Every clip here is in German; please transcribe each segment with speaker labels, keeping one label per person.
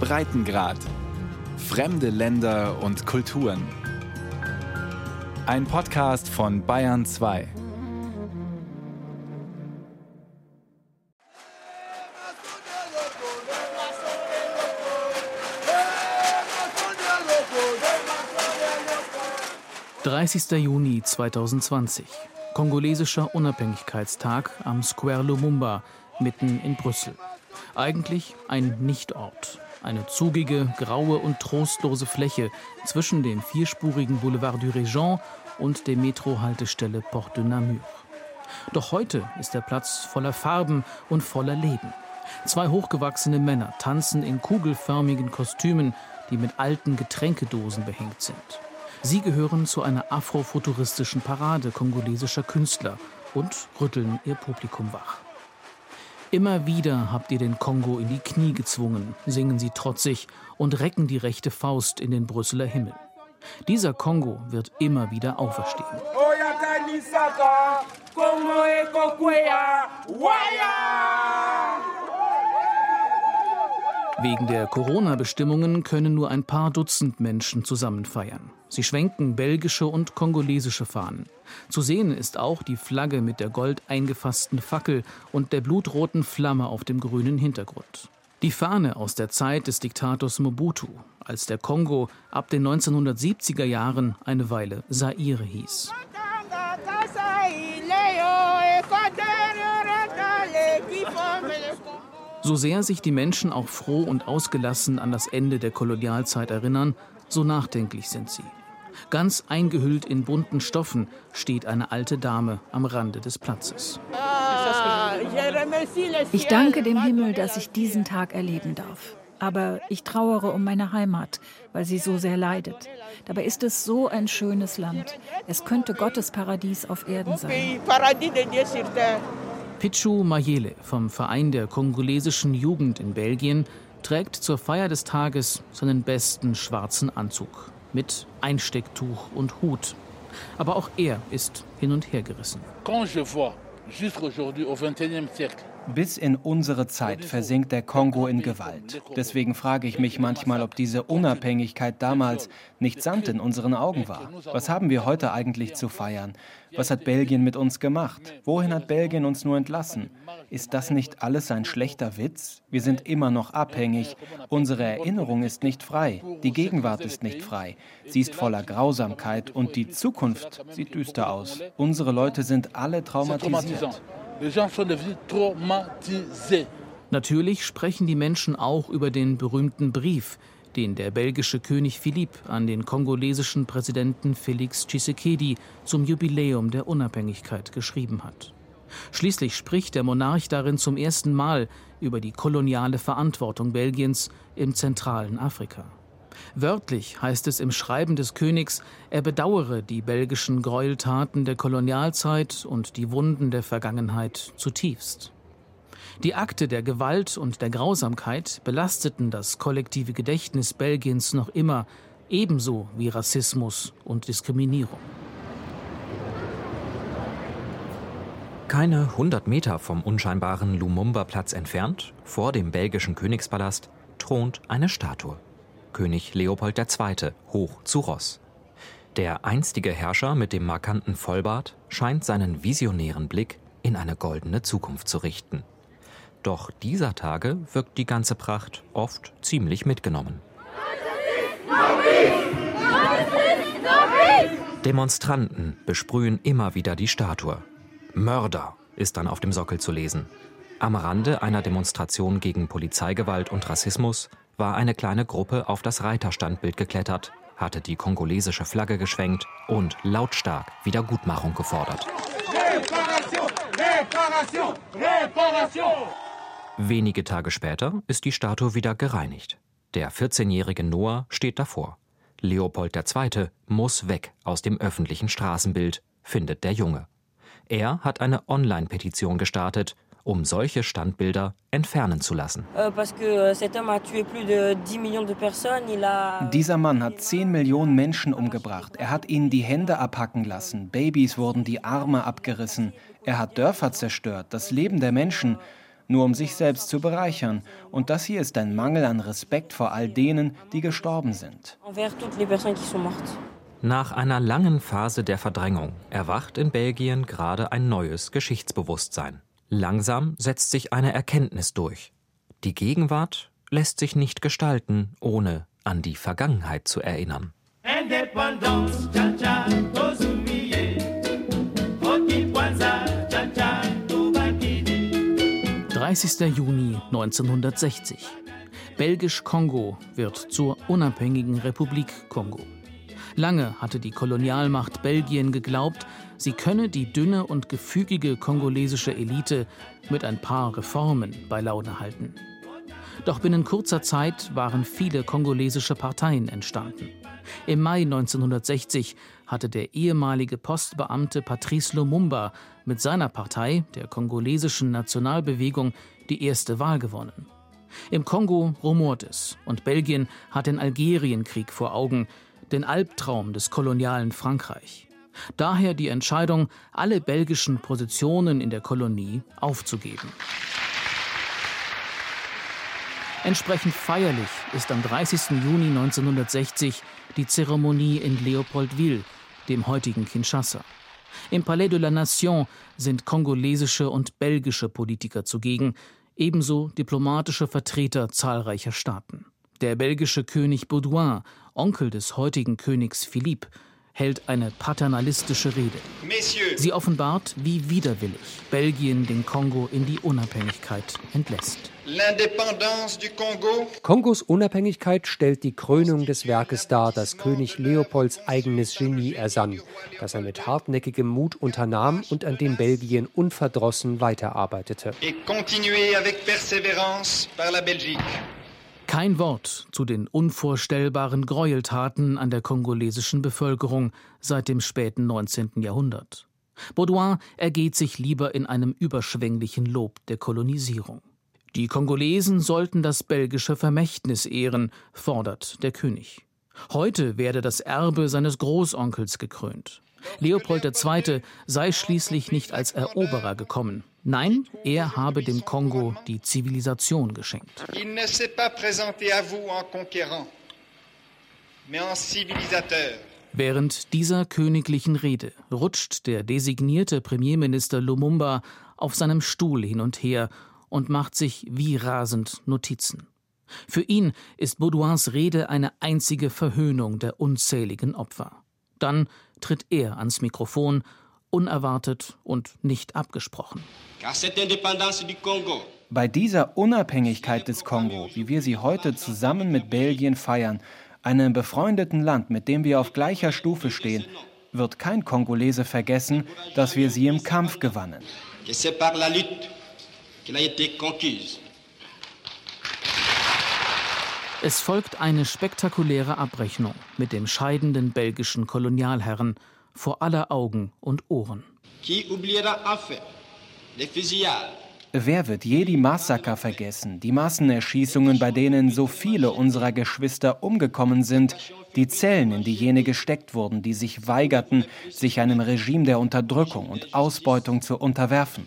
Speaker 1: Breitengrad. Fremde Länder und Kulturen. Ein Podcast von Bayern 2.
Speaker 2: »30. Juni 2020. Kongolesischer Unabhängigkeitstag am Square Lumumba, mitten in Brüssel. Eigentlich ein Nichtort. Eine zugige, graue und trostlose Fläche zwischen dem vierspurigen Boulevard du Régent und der Metro-Haltestelle Porte de Namur. Doch heute ist der Platz voller Farben und voller Leben. Zwei hochgewachsene Männer tanzen in kugelförmigen Kostümen, die mit alten Getränkedosen behängt sind. Sie gehören zu einer afrofuturistischen Parade kongolesischer Künstler und rütteln ihr Publikum wach. Immer wieder habt ihr den Kongo in die Knie gezwungen, singen sie trotzig und recken die rechte Faust in den Brüsseler Himmel. Dieser Kongo wird immer wieder auferstehen. Wegen der Corona-Bestimmungen können nur ein paar Dutzend Menschen zusammen feiern. Sie schwenken belgische und kongolesische Fahnen. Zu sehen ist auch die Flagge mit der gold eingefassten Fackel und der blutroten Flamme auf dem grünen Hintergrund. Die Fahne aus der Zeit des Diktators Mobutu, als der Kongo ab den 1970er Jahren eine Weile Zaire hieß. So sehr sich die Menschen auch froh und ausgelassen an das Ende der Kolonialzeit erinnern, so nachdenklich sind sie. Ganz eingehüllt in bunten Stoffen steht eine alte Dame am Rande des Platzes.
Speaker 3: Ich danke dem Himmel, dass ich diesen Tag erleben darf. Aber ich trauere um meine Heimat, weil sie so sehr leidet. Dabei ist es so ein schönes Land. Es könnte Gottes Paradies auf Erden sein.
Speaker 2: Pichu Mayele vom Verein der kongolesischen Jugend in Belgien trägt zur Feier des Tages seinen besten schwarzen Anzug mit Einstecktuch und Hut. Aber auch er ist hin und her gerissen. Quand je vois
Speaker 4: jusqu'aujourd'hui au 21e siècle bis in unsere Zeit versinkt der Kongo in Gewalt. Deswegen frage ich mich manchmal, ob diese Unabhängigkeit damals nicht Sand in unseren Augen war. Was haben wir heute eigentlich zu feiern? Was hat Belgien mit uns gemacht? Wohin hat Belgien uns nur entlassen? Ist das nicht alles ein schlechter Witz? Wir sind immer noch abhängig. Unsere Erinnerung ist nicht frei. Die Gegenwart ist nicht frei. Sie ist voller Grausamkeit und die Zukunft sieht düster aus. Unsere Leute sind alle traumatisiert.
Speaker 2: Natürlich sprechen die Menschen auch über den berühmten Brief, den der belgische König Philipp an den kongolesischen Präsidenten Felix Tshisekedi zum Jubiläum der Unabhängigkeit geschrieben hat. Schließlich spricht der Monarch darin zum ersten Mal über die koloniale Verantwortung Belgiens im zentralen Afrika. Wörtlich heißt es im Schreiben des Königs, er bedauere die belgischen Gräueltaten der Kolonialzeit und die Wunden der Vergangenheit zutiefst. Die Akte der Gewalt und der Grausamkeit belasteten das kollektive Gedächtnis Belgiens noch immer, ebenso wie Rassismus und Diskriminierung.
Speaker 5: Keine 100 Meter vom unscheinbaren Lumumba-Platz entfernt, vor dem belgischen Königspalast, thront eine Statue. König Leopold II. hoch zu Ross. Der einstige Herrscher mit dem markanten Vollbart scheint seinen visionären Blick in eine goldene Zukunft zu richten. Doch dieser Tage wirkt die ganze Pracht oft ziemlich mitgenommen. Demonstranten besprühen immer wieder die Statue. Mörder ist dann auf dem Sockel zu lesen. Am Rande einer Demonstration gegen Polizeigewalt und Rassismus war eine kleine Gruppe auf das Reiterstandbild geklettert, hatte die kongolesische Flagge geschwenkt und lautstark Wiedergutmachung gefordert. Reparation, Reparation, Reparation. Wenige Tage später ist die Statue wieder gereinigt. Der 14-jährige Noah steht davor. Leopold II. muss weg aus dem öffentlichen Straßenbild, findet der Junge. Er hat eine Online-Petition gestartet um solche Standbilder entfernen zu lassen. Euh, euh,
Speaker 4: Dieser Mann hat 10 Millionen Menschen umgebracht. Er hat ihnen die Hände abhacken lassen. Babys wurden die Arme abgerissen. Er hat Dörfer zerstört, das Leben der Menschen. nur um sich selbst zu bereichern. Und das hier ist ein Mangel an Respekt vor all denen, die gestorben sind.
Speaker 5: Nach einer langen Phase der Verdrängung erwacht in Belgien gerade ein neues Geschichtsbewusstsein. Langsam setzt sich eine Erkenntnis durch. Die Gegenwart lässt sich nicht gestalten, ohne an die Vergangenheit zu erinnern.
Speaker 2: 30. Juni 1960. Belgisch-Kongo wird zur unabhängigen Republik Kongo. Lange hatte die Kolonialmacht Belgien geglaubt, sie könne die dünne und gefügige kongolesische Elite mit ein paar Reformen bei Laune halten. Doch binnen kurzer Zeit waren viele kongolesische Parteien entstanden. Im Mai 1960 hatte der ehemalige Postbeamte Patrice Lumumba mit seiner Partei, der kongolesischen Nationalbewegung, die erste Wahl gewonnen. Im Kongo rumort es und Belgien hat den Algerienkrieg vor Augen, den Albtraum des kolonialen Frankreich. Daher die Entscheidung, alle belgischen Positionen in der Kolonie aufzugeben. Entsprechend feierlich ist am 30. Juni 1960 die Zeremonie in Leopoldville, dem heutigen Kinshasa. Im Palais de la Nation sind kongolesische und belgische Politiker zugegen, ebenso diplomatische Vertreter zahlreicher Staaten. Der belgische König Baudouin, Onkel des heutigen Königs Philippe, hält eine paternalistische Rede. Sie offenbart, wie widerwillig Belgien den Kongo in die Unabhängigkeit entlässt.
Speaker 6: Kongos Unabhängigkeit stellt die Krönung des Werkes dar, das König Leopolds eigenes Genie ersann, das er mit hartnäckigem Mut unternahm und an dem Belgien unverdrossen weiterarbeitete. Et avec persévérance par la Belgique.
Speaker 2: Kein Wort zu den unvorstellbaren Gräueltaten an der kongolesischen Bevölkerung seit dem späten 19. Jahrhundert. Baudouin ergeht sich lieber in einem überschwänglichen Lob der Kolonisierung. Die Kongolesen sollten das belgische Vermächtnis ehren, fordert der König. Heute werde das Erbe seines Großonkels gekrönt. Leopold II. sei schließlich nicht als Eroberer gekommen. Nein, er habe dem Kongo die Zivilisation geschenkt. Ne. Während dieser königlichen Rede rutscht der designierte Premierminister Lumumba auf seinem Stuhl hin und her und macht sich wie rasend Notizen. Für ihn ist Baudouins Rede eine einzige Verhöhnung der unzähligen Opfer. Dann tritt er ans Mikrofon, unerwartet und nicht abgesprochen.
Speaker 4: Bei dieser Unabhängigkeit des Kongo, wie wir sie heute zusammen mit Belgien feiern, einem befreundeten Land, mit dem wir auf gleicher Stufe stehen, wird kein Kongolese vergessen, dass wir sie im Kampf gewannen.
Speaker 2: Es folgt eine spektakuläre Abrechnung mit dem scheidenden belgischen Kolonialherren vor aller Augen und Ohren.
Speaker 4: Wer wird je die Massaker vergessen, die Massenerschießungen, bei denen so viele unserer Geschwister umgekommen sind, die Zellen, in die jene gesteckt wurden, die sich weigerten, sich einem Regime der Unterdrückung und Ausbeutung zu unterwerfen?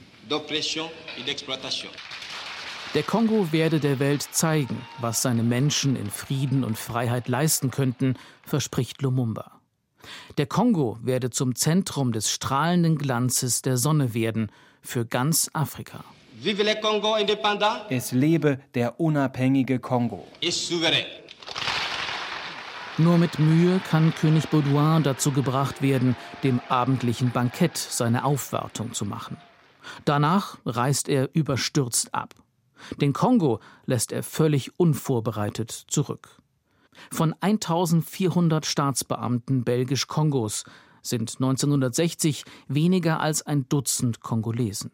Speaker 2: Der Kongo werde der Welt zeigen, was seine Menschen in Frieden und Freiheit leisten könnten, verspricht Lumumba. Der Kongo werde zum Zentrum des strahlenden Glanzes der Sonne werden für ganz Afrika.
Speaker 4: Es lebe der unabhängige Kongo.
Speaker 2: Nur mit Mühe kann König Baudouin dazu gebracht werden, dem abendlichen Bankett seine Aufwartung zu machen. Danach reist er überstürzt ab. Den Kongo lässt er völlig unvorbereitet zurück. Von 1400 Staatsbeamten Belgisch-Kongos sind 1960 weniger als ein Dutzend Kongolesen.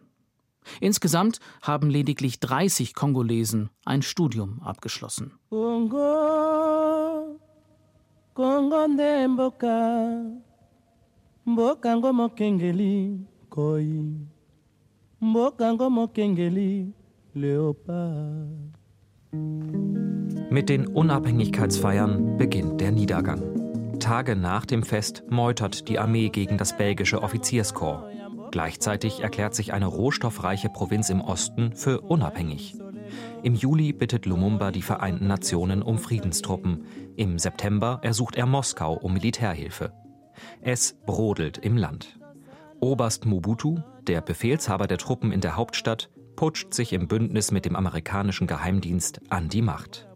Speaker 2: Insgesamt haben lediglich 30 Kongolesen ein Studium abgeschlossen. Kongo, Kongo mboka, mboka mokengeli koi, mboka mokengeli
Speaker 5: Leopard. Mit den Unabhängigkeitsfeiern beginnt der Niedergang. Tage nach dem Fest meutert die Armee gegen das belgische Offizierskorps. Gleichzeitig erklärt sich eine rohstoffreiche Provinz im Osten für unabhängig. Im Juli bittet Lumumba die Vereinten Nationen um Friedenstruppen. Im September ersucht er Moskau um Militärhilfe. Es brodelt im Land. Oberst Mobutu, der Befehlshaber der Truppen in der Hauptstadt, putscht sich im Bündnis mit dem amerikanischen Geheimdienst an die Macht.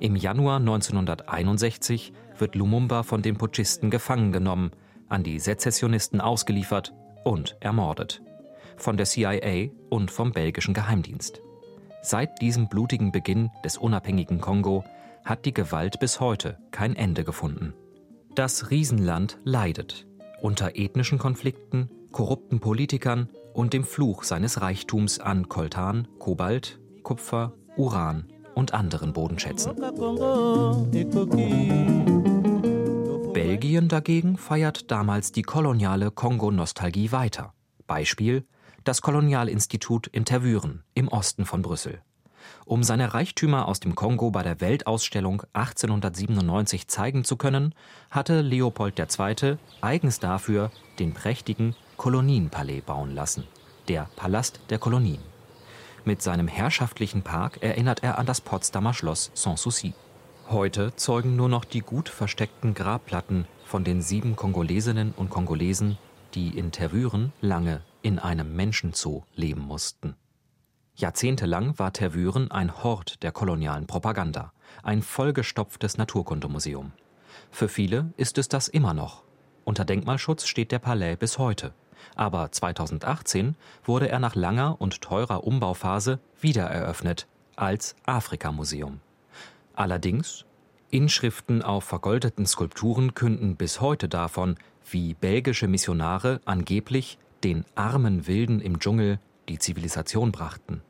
Speaker 5: Im Januar 1961 wird Lumumba von den Putschisten gefangen genommen, an die Sezessionisten ausgeliefert und ermordet. Von der CIA und vom belgischen Geheimdienst. Seit diesem blutigen Beginn des unabhängigen Kongo hat die Gewalt bis heute kein Ende gefunden. Das Riesenland leidet unter ethnischen Konflikten, korrupten Politikern und dem Fluch seines Reichtums an Koltan, Kobalt, Kupfer, Uran und anderen Bodenschätzen. Belgien dagegen feiert damals die koloniale Kongo-Nostalgie weiter. Beispiel das Kolonialinstitut in Tervuren im Osten von Brüssel. Um seine Reichtümer aus dem Kongo bei der Weltausstellung 1897 zeigen zu können, hatte Leopold II. eigens dafür den prächtigen Kolonienpalais bauen lassen, der Palast der Kolonien. Mit seinem herrschaftlichen Park erinnert er an das Potsdamer Schloss Sanssouci. Heute zeugen nur noch die gut versteckten Grabplatten von den sieben Kongolesinnen und Kongolesen, die in Tervuren lange in einem Menschenzoo leben mussten. Jahrzehntelang war Tervuren ein Hort der kolonialen Propaganda, ein vollgestopftes Naturkundemuseum. Für viele ist es das immer noch. Unter Denkmalschutz steht der Palais bis heute. Aber 2018 wurde er nach langer und teurer Umbauphase wiedereröffnet als Afrikamuseum. Allerdings, Inschriften auf vergoldeten Skulpturen künden bis heute davon, wie belgische Missionare angeblich den armen Wilden im Dschungel die Zivilisation brachten.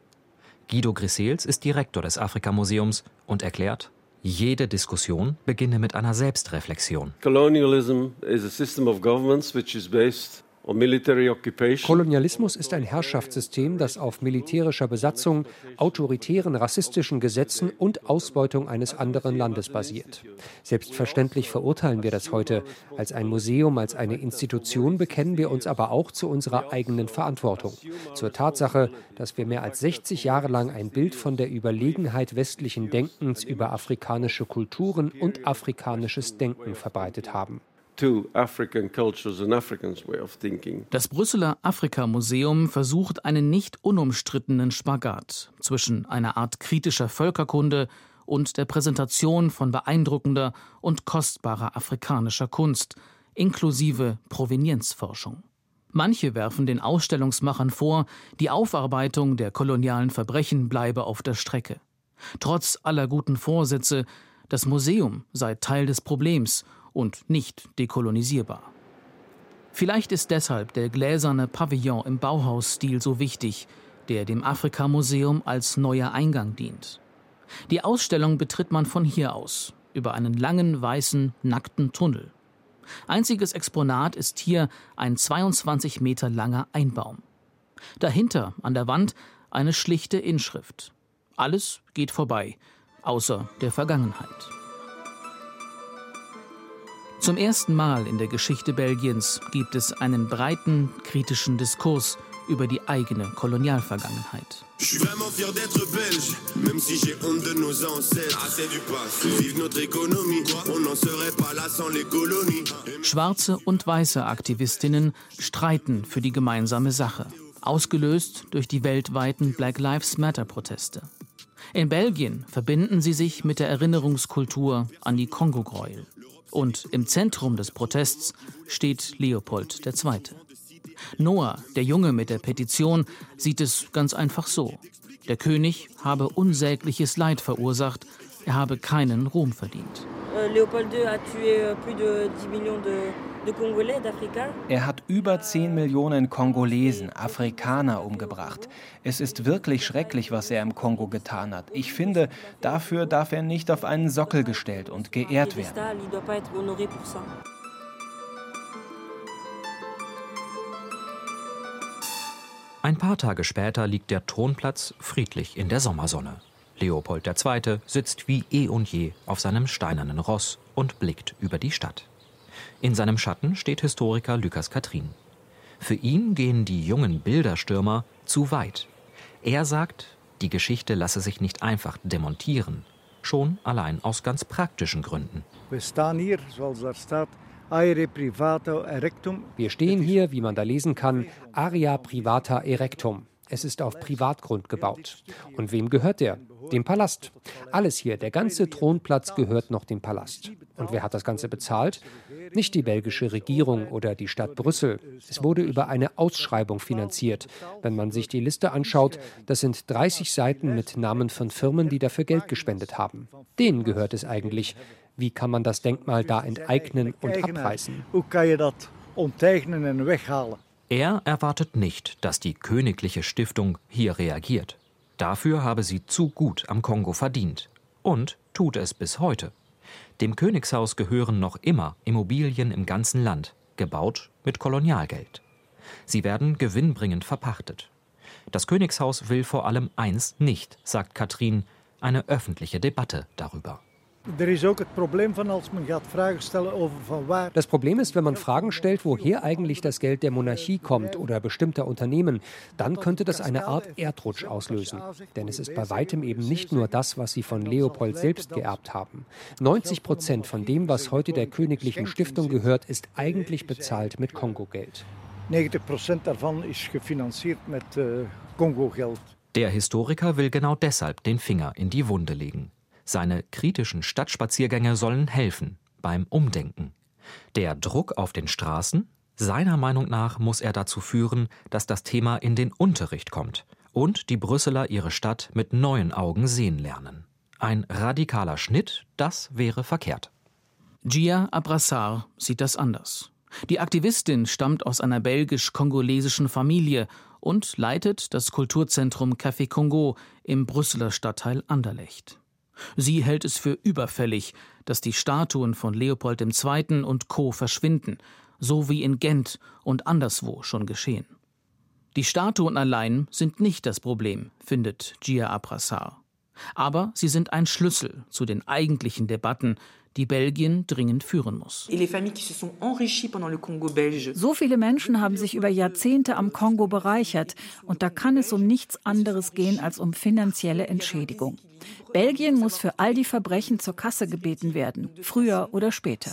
Speaker 5: Guido Grisels ist Direktor des Afrikamuseums und erklärt, jede Diskussion beginne mit einer Selbstreflexion.
Speaker 7: Colonialism is a system of governments which is based
Speaker 6: Kolonialismus ist ein Herrschaftssystem, das auf militärischer Besatzung, autoritären rassistischen Gesetzen und Ausbeutung eines anderen Landes basiert. Selbstverständlich verurteilen wir das heute. Als ein Museum, als eine Institution bekennen wir uns aber auch zu unserer eigenen Verantwortung. Zur Tatsache, dass wir mehr als 60 Jahre lang ein Bild von der Überlegenheit westlichen Denkens über afrikanische Kulturen und afrikanisches Denken verbreitet haben.
Speaker 2: Das Brüsseler Afrika-Museum versucht einen nicht unumstrittenen Spagat zwischen einer Art kritischer Völkerkunde und der Präsentation von beeindruckender und kostbarer afrikanischer Kunst, inklusive Provenienzforschung. Manche werfen den Ausstellungsmachern vor, die Aufarbeitung der kolonialen Verbrechen bleibe auf der Strecke. Trotz aller guten Vorsätze, das Museum sei Teil des Problems und nicht dekolonisierbar. Vielleicht ist deshalb der gläserne Pavillon im Bauhausstil so wichtig, der dem Afrika-Museum als neuer Eingang dient. Die Ausstellung betritt man von hier aus, über einen langen, weißen, nackten Tunnel. Einziges Exponat ist hier ein 22 Meter langer Einbaum. Dahinter an der Wand eine schlichte Inschrift. Alles geht vorbei, außer der Vergangenheit. Zum ersten Mal in der Geschichte Belgiens gibt es einen breiten kritischen Diskurs über die eigene Kolonialvergangenheit. Schwarze und weiße Aktivistinnen streiten für die gemeinsame Sache, ausgelöst durch die weltweiten Black Lives Matter-Proteste. In Belgien verbinden sie sich mit der Erinnerungskultur an die Kongo-Gräuel. Und im Zentrum des Protests steht Leopold II. Noah, der Junge mit der Petition, sieht es ganz einfach so. Der König habe unsägliches Leid verursacht, er habe keinen Ruhm verdient.
Speaker 8: Leopold II a tué euh, plus de 10 millions de
Speaker 4: er hat über 10 Millionen Kongolesen, Afrikaner umgebracht. Es ist wirklich schrecklich, was er im Kongo getan hat. Ich finde, dafür darf er nicht auf einen Sockel gestellt und geehrt werden.
Speaker 5: Ein paar Tage später liegt der Thronplatz friedlich in der Sommersonne. Leopold II. sitzt wie eh und je auf seinem steinernen Ross und blickt über die Stadt. In seinem Schatten steht Historiker Lukas Katrin. Für ihn gehen die jungen Bilderstürmer zu weit. Er sagt, die Geschichte lasse sich nicht einfach demontieren, schon allein aus ganz praktischen Gründen.
Speaker 9: Wir stehen hier, staat.
Speaker 6: Wir stehen hier, wie man da lesen kann, Area privata erectum. Es ist auf Privatgrund gebaut. Und wem gehört der? Dem Palast. Alles hier, der ganze Thronplatz gehört noch dem Palast. Und wer hat das Ganze bezahlt? Nicht die belgische Regierung oder die Stadt Brüssel. Es wurde über eine Ausschreibung finanziert. Wenn man sich die Liste anschaut, das sind 30 Seiten mit Namen von Firmen, die dafür Geld gespendet haben. Denen gehört es eigentlich. Wie kann man das Denkmal da enteignen und abreißen?
Speaker 9: Hoe kan je dat onteignen en weghalen?
Speaker 5: Er erwartet nicht, dass die königliche Stiftung hier reagiert. Dafür habe sie zu gut am Kongo verdient und tut es bis heute. Dem Königshaus gehören noch immer Immobilien im ganzen Land, gebaut mit Kolonialgeld. Sie werden gewinnbringend verpachtet. Das Königshaus will vor allem eins nicht, sagt Katrin, eine öffentliche Debatte darüber.
Speaker 6: Das Problem ist, wenn man Fragen stellt, woher eigentlich das Geld der Monarchie kommt oder bestimmter Unternehmen, dann könnte das eine Art Erdrutsch auslösen. Denn es ist bei weitem eben nicht nur das, was sie von Leopold selbst geerbt haben. 90 Prozent von dem, was heute der königlichen Stiftung gehört, ist eigentlich bezahlt mit Kongo-Geld.
Speaker 9: 90 Prozent davon ist gefinanziert mit äh, Kongo-Geld.
Speaker 5: Der Historiker will genau deshalb den Finger in die Wunde legen. Seine kritischen Stadtspaziergänge sollen helfen beim Umdenken. Der Druck auf den Straßen? Seiner Meinung nach muss er dazu führen, dass das Thema in den Unterricht kommt und die Brüsseler ihre Stadt mit neuen Augen sehen lernen. Ein radikaler Schnitt, das wäre verkehrt.
Speaker 2: Gia Abrassar sieht das anders. Die Aktivistin stammt aus einer belgisch-kongolesischen Familie und leitet das Kulturzentrum Café Congo im Brüsseler Stadtteil Anderlecht. Sie hält es für überfällig, dass die Statuen von Leopold II. und Co. verschwinden, so wie in Gent und anderswo schon geschehen. Die Statuen allein sind nicht das Problem, findet Gia Abrassar. Aber sie sind ein Schlüssel zu den eigentlichen Debatten, die Belgien dringend führen muss.
Speaker 3: So viele Menschen haben sich über Jahrzehnte am Kongo bereichert und da kann es um nichts anderes gehen als um finanzielle Entschädigung. Belgien muss für all die Verbrechen zur Kasse gebeten werden, früher oder später.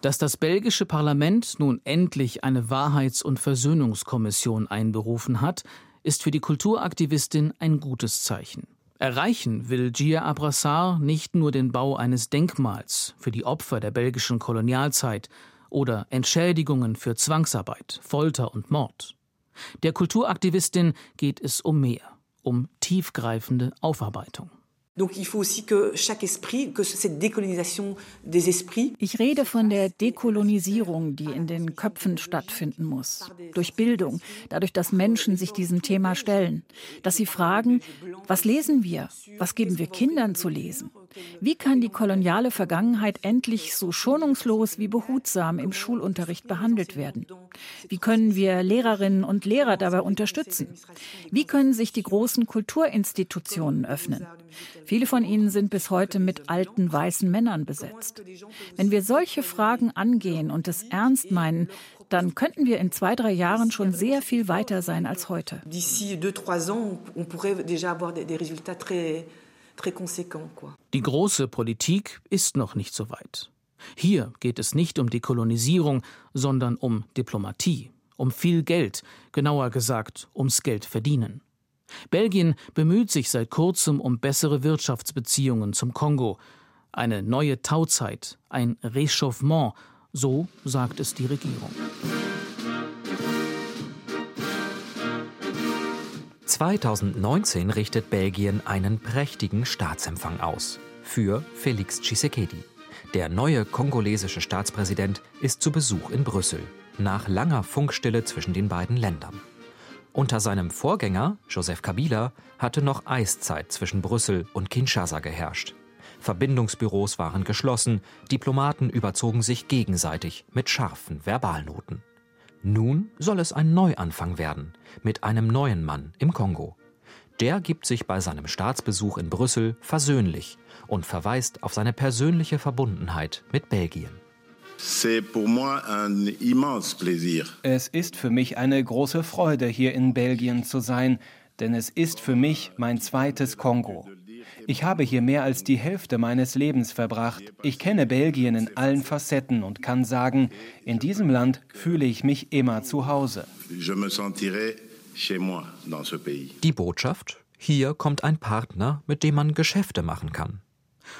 Speaker 2: Dass das belgische Parlament nun endlich eine Wahrheits- und Versöhnungskommission einberufen hat, ist für die Kulturaktivistin ein gutes Zeichen. Erreichen will Gia Abrassar nicht nur den Bau eines Denkmals für die Opfer der belgischen Kolonialzeit oder Entschädigungen für Zwangsarbeit, Folter und Mord. Der Kulturaktivistin geht es um mehr, um tiefgreifende Aufarbeitung.
Speaker 3: Ich rede von der Dekolonisierung, die in den Köpfen stattfinden muss. Durch Bildung, dadurch, dass Menschen sich diesem Thema stellen. Dass sie fragen, was lesen wir? Was geben wir Kindern zu lesen? Wie kann die koloniale Vergangenheit endlich so schonungslos wie behutsam im Schulunterricht behandelt werden? Wie können wir Lehrerinnen und Lehrer dabei unterstützen? Wie können sich die großen Kulturinstitutionen öffnen? Viele von ihnen sind bis heute mit alten weißen Männern besetzt. Wenn wir solche Fragen angehen und es ernst meinen, dann könnten wir in zwei, drei Jahren schon sehr viel weiter sein als heute. D'ici deux, trois ans, on pourrait déjà avoir des résultats
Speaker 2: très die große Politik ist noch nicht so weit. Hier geht es nicht um Dekolonisierung, sondern um Diplomatie, um viel Geld, genauer gesagt ums Geld verdienen. Belgien bemüht sich seit kurzem um bessere Wirtschaftsbeziehungen zum Kongo. Eine neue Tauzeit, ein Rechauffement, so sagt es die Regierung.
Speaker 5: 2019 richtet Belgien einen prächtigen Staatsempfang aus für Felix Tshisekedi. Der neue kongolesische Staatspräsident ist zu Besuch in Brüssel, nach langer Funkstille zwischen den beiden Ländern. Unter seinem Vorgänger, Joseph Kabila, hatte noch Eiszeit zwischen Brüssel und Kinshasa geherrscht. Verbindungsbüros waren geschlossen, Diplomaten überzogen sich gegenseitig mit scharfen Verbalnoten. Nun soll es ein Neuanfang werden mit einem neuen Mann im Kongo. Der gibt sich bei seinem Staatsbesuch in Brüssel versöhnlich und verweist auf seine persönliche Verbundenheit mit Belgien.
Speaker 4: Es ist für mich eine große Freude, hier in Belgien zu sein, denn es ist für mich mein zweites Kongo. Ich habe hier mehr als die Hälfte meines Lebens verbracht. Ich kenne Belgien in allen Facetten und kann sagen, in diesem Land fühle ich mich immer zu Hause.
Speaker 5: Die Botschaft? Hier kommt ein Partner, mit dem man Geschäfte machen kann.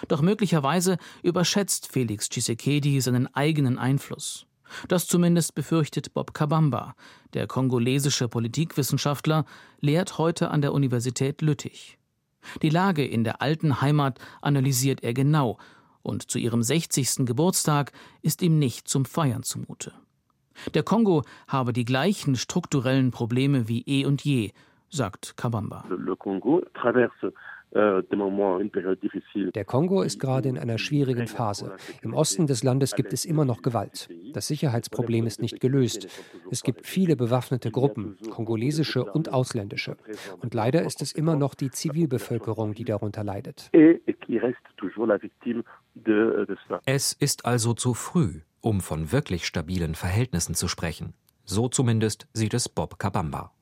Speaker 2: Doch möglicherweise überschätzt Felix Tshisekedi seinen eigenen Einfluss. Das zumindest befürchtet Bob Kabamba. Der kongolesische Politikwissenschaftler lehrt heute an der Universität Lüttich. Die Lage in der alten Heimat analysiert er genau, und zu ihrem 60. Geburtstag ist ihm nicht zum Feiern zumute. Der Kongo habe die gleichen strukturellen Probleme wie eh und je, sagt Kabamba.
Speaker 10: Le Congo traverse
Speaker 6: der Kongo ist gerade in einer schwierigen Phase. Im Osten des Landes gibt es immer noch Gewalt. Das Sicherheitsproblem ist nicht gelöst. Es gibt viele bewaffnete Gruppen, kongolesische und ausländische. Und leider ist es immer noch die Zivilbevölkerung, die darunter leidet.
Speaker 5: Es ist also zu früh, um von wirklich stabilen Verhältnissen zu sprechen. So zumindest sieht es Bob Kabamba.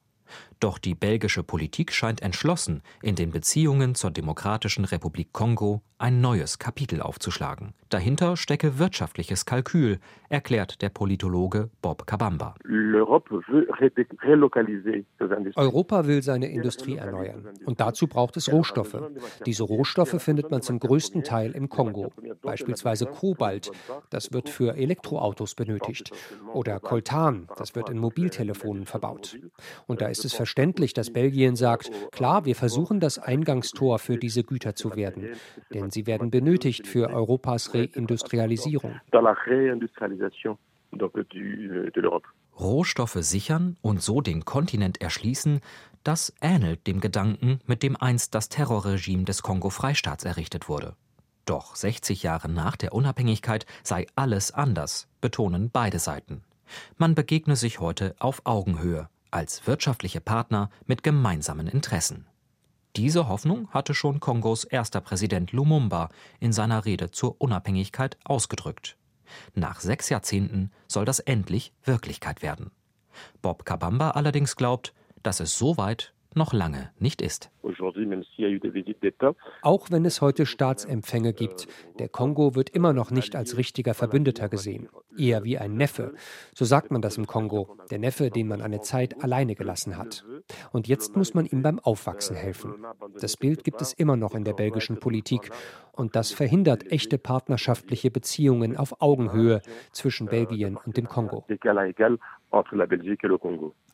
Speaker 5: Doch die belgische Politik scheint entschlossen, in den Beziehungen zur Demokratischen Republik Kongo ein neues Kapitel aufzuschlagen. Dahinter stecke wirtschaftliches Kalkül, erklärt der Politologe Bob Kabamba.
Speaker 6: Europa will seine Industrie erneuern. Und dazu braucht es Rohstoffe. Diese Rohstoffe findet man zum größten Teil im Kongo. Beispielsweise Kobalt, das wird für Elektroautos benötigt. Oder Coltan, das wird in Mobiltelefonen verbaut. Und da ist es verständlich, dass Belgien sagt, klar, wir versuchen das Eingangstor für diese Güter zu werden. Denn sie werden benötigt für Europas Reindustrialisierung.
Speaker 5: Rohstoffe sichern und so den Kontinent erschließen, das ähnelt dem Gedanken, mit dem einst das Terrorregime des Kongo-Freistaats errichtet wurde. Doch 60 Jahre nach der Unabhängigkeit sei alles anders, betonen beide Seiten. Man begegne sich heute auf Augenhöhe, als wirtschaftliche Partner mit gemeinsamen Interessen. Diese Hoffnung hatte schon Kongos erster Präsident Lumumba in seiner Rede zur Unabhängigkeit ausgedrückt. Nach sechs Jahrzehnten soll das endlich Wirklichkeit werden. Bob Kabamba allerdings glaubt, dass es soweit noch lange nicht ist.
Speaker 6: Auch wenn es heute Staatsempfänge gibt, der Kongo wird immer noch nicht als richtiger Verbündeter gesehen, eher wie ein Neffe. So sagt man das im Kongo, der Neffe, den man eine Zeit alleine gelassen hat. Und jetzt muss man ihm beim Aufwachsen helfen. Das Bild gibt es immer noch in der belgischen Politik und das verhindert echte partnerschaftliche Beziehungen auf Augenhöhe zwischen Belgien und dem Kongo.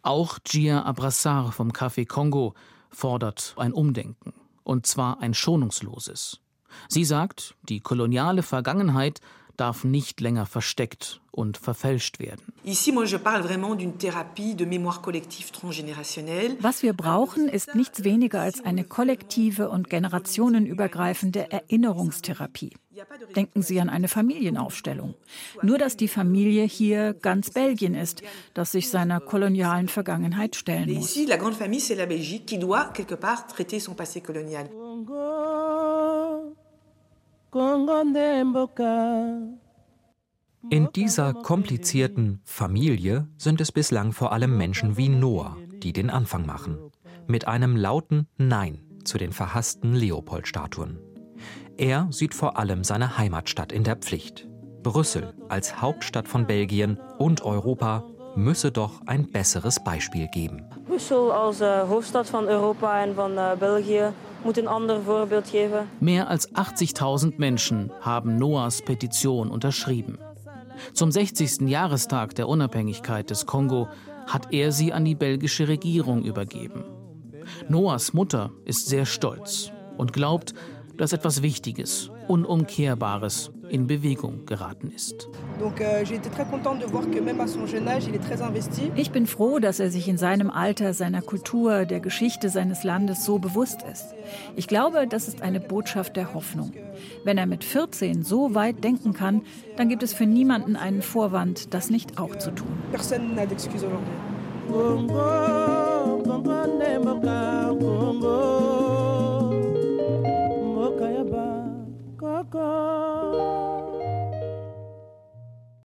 Speaker 2: Auch Gia Abrassar vom Café Kongo fordert ein Umdenken, und zwar ein schonungsloses. Sie sagt, die koloniale Vergangenheit darf nicht länger versteckt und verfälscht werden.
Speaker 3: Was wir brauchen, ist nichts weniger als eine kollektive und generationenübergreifende Erinnerungstherapie. Denken Sie an eine Familienaufstellung. Nur dass die Familie hier ganz Belgien ist, das sich seiner kolonialen Vergangenheit stellen muss.
Speaker 5: In dieser komplizierten Familie sind es bislang vor allem Menschen wie Noah, die den Anfang machen. Mit einem lauten Nein zu den verhassten Leopold-Statuen. Er sieht vor allem seine Heimatstadt in der Pflicht. Brüssel als Hauptstadt von Belgien und Europa müsse doch ein besseres Beispiel geben.
Speaker 8: Brüssel als uh, Hoofdstad von Europa und von uh, België moet een ander voorbeeld geven.
Speaker 2: Mehr als 80.000 Menschen haben Noahs Petition unterschrieben. Zum 60. Jahrestag der Unabhängigkeit des Kongo hat er sie an die belgische Regierung übergeben. Noahs Mutter ist sehr stolz und glaubt, dass etwas Wichtiges, Unumkehrbares in Bewegung geraten ist.
Speaker 3: Euh, ich bin froh, dass er sich in seinem Alter seiner Kultur, der Geschichte seines Landes so bewusst ist. Ich glaube, das ist eine Botschaft der Hoffnung. Wenn er mit 14 so weit denken kann, dann gibt es für niemanden einen Vorwand, das nicht auch zu tun. Congo, go.